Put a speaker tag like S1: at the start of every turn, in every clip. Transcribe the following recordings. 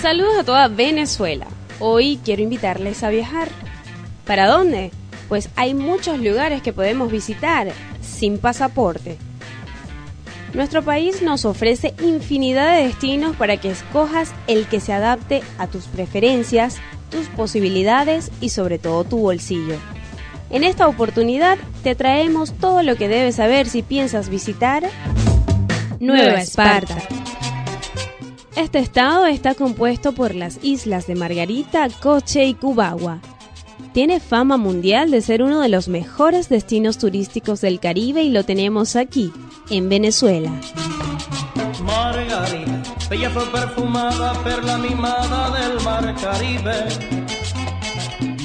S1: Saludos a toda Venezuela. Hoy quiero invitarles a viajar. ¿Para dónde? Pues hay muchos lugares que podemos visitar sin pasaporte. Nuestro país nos ofrece infinidad de destinos para que escojas el que se adapte a tus preferencias, tus posibilidades y sobre todo tu bolsillo. En esta oportunidad te traemos todo lo que debes saber si piensas visitar Nueva Esparta. Este estado está compuesto por las islas de Margarita, Coche y Cubagua. Tiene fama mundial de ser uno de los mejores destinos turísticos del Caribe y lo tenemos aquí, en Venezuela.
S2: Margarita, bella flor perfumada, perla mimada del mar Caribe.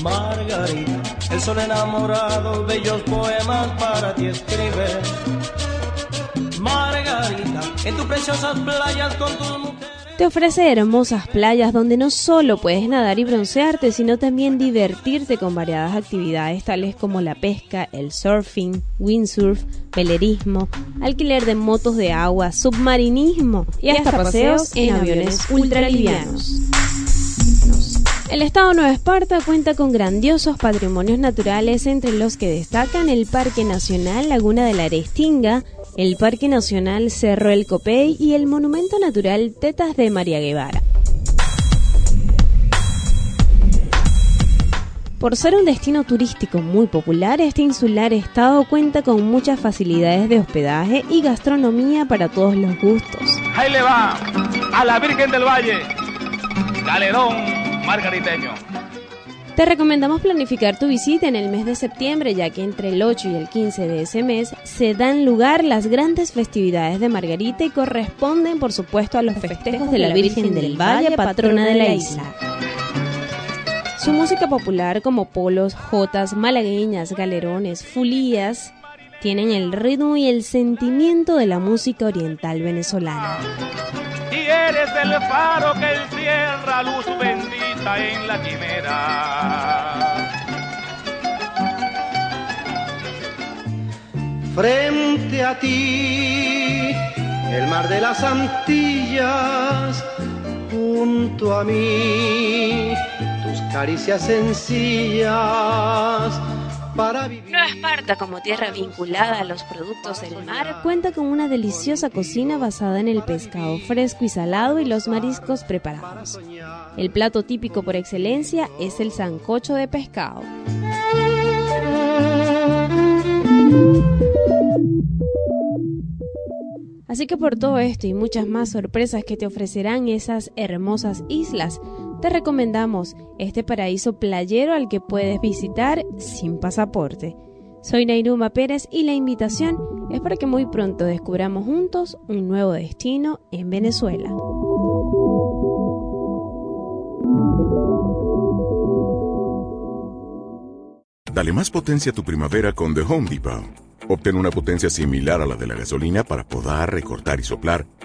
S2: Margarita, el sol enamorado, bellos poemas para ti escribe. Margarita, en tus preciosas playas con tus mujeres.
S1: Te ofrece hermosas playas donde no solo puedes nadar y broncearte, sino también divertirte con variadas actividades tales como la pesca, el surfing, windsurf, velerismo, alquiler de motos de agua, submarinismo y hasta paseos en aviones ultralivianos. El estado Nueva Esparta cuenta con grandiosos patrimonios naturales entre los que destacan el Parque Nacional Laguna de la Arestinga, el Parque Nacional Cerro El Copey y el Monumento Natural Tetas de María Guevara. Por ser un destino turístico muy popular, este insular estado cuenta con muchas facilidades de hospedaje y gastronomía para todos los gustos.
S3: Ahí le va a la Virgen del Valle, galerón margariteño.
S1: Te recomendamos planificar tu visita en el mes de septiembre, ya que entre el 8 y el 15 de ese mes se dan lugar las grandes festividades de Margarita y corresponden, por supuesto, a los festejos de la Virgen del Valle, patrona de la isla. Su música popular como polos, jotas, malagueñas, galerones, fulías, tienen el ritmo y el sentimiento de la música oriental venezolana.
S3: Y eres el faro que encierra luz bendita en la quimera.
S2: Frente a ti, el mar de las Antillas, junto a mí, tus caricias sencillas para vivir.
S1: Nueva Esparta, como tierra vinculada a los productos del mar, cuenta con una deliciosa cocina basada en el pescado fresco y salado y los mariscos preparados. El plato típico por excelencia es el sancocho de pescado. Así que por todo esto y muchas más sorpresas que te ofrecerán esas hermosas islas, te recomendamos este paraíso playero al que puedes visitar sin pasaporte. Soy Nairuma Pérez y la invitación es para que muy pronto descubramos juntos un nuevo destino en Venezuela.
S4: Dale más potencia a tu primavera con The Home Depot. Obtén una potencia similar a la de la gasolina para podar, recortar y soplar